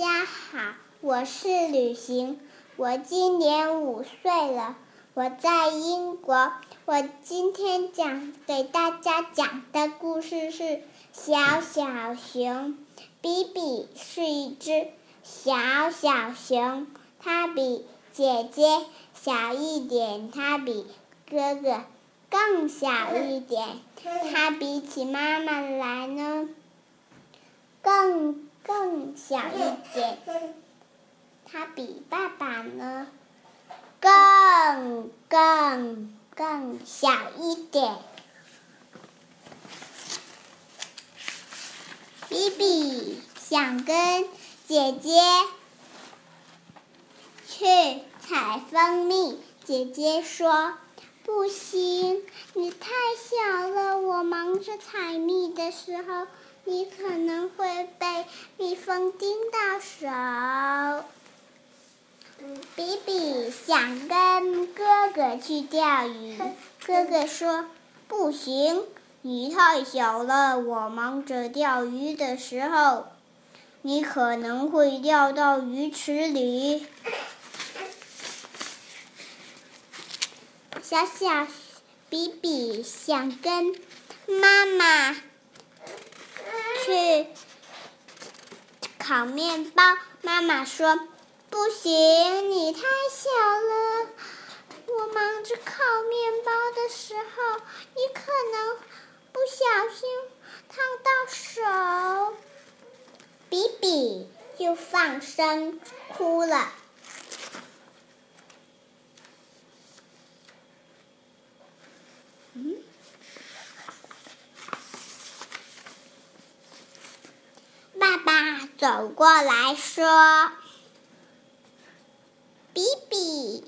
家好，我是旅行，我今年五岁了，我在英国。我今天讲给大家讲的故事是《小小熊》。比比是一只小小熊，它比姐姐小一点，它比哥哥更小一点，它比起妈妈来呢，更。更小一点，它比爸爸呢更更更小一点。比比想跟姐姐去采蜂蜜，姐姐说：“不行，你太小了，我忙着采蜜的时候。”你可能会被蜜蜂叮到手。比比想跟哥哥去钓鱼，哥哥说：“不行，你太小了，我忙着钓鱼的时候，你可能会掉到鱼池里。”小小比比想跟妈妈。去烤面包，妈妈说：“不行，你太小了。我忙着烤面包的时候，你可能不小心烫到手。”比比就放声哭了。爸爸走过来说：“比比，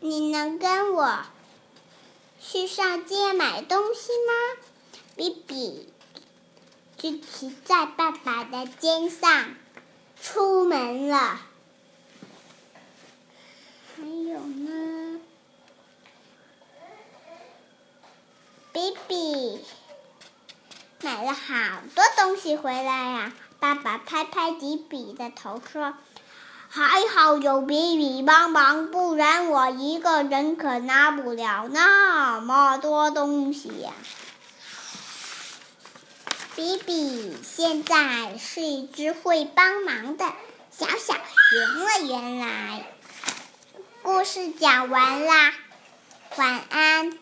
你能跟我去上街买东西吗？”比比就骑在爸爸的肩上出门了。还有呢，比比买了好多东西回来呀。爸爸拍拍比比的头说：“还好有比比帮忙，不然我一个人可拿不了那么多东西呀。”比比现在是一只会帮忙的小小熊了。原来，故事讲完啦，晚安。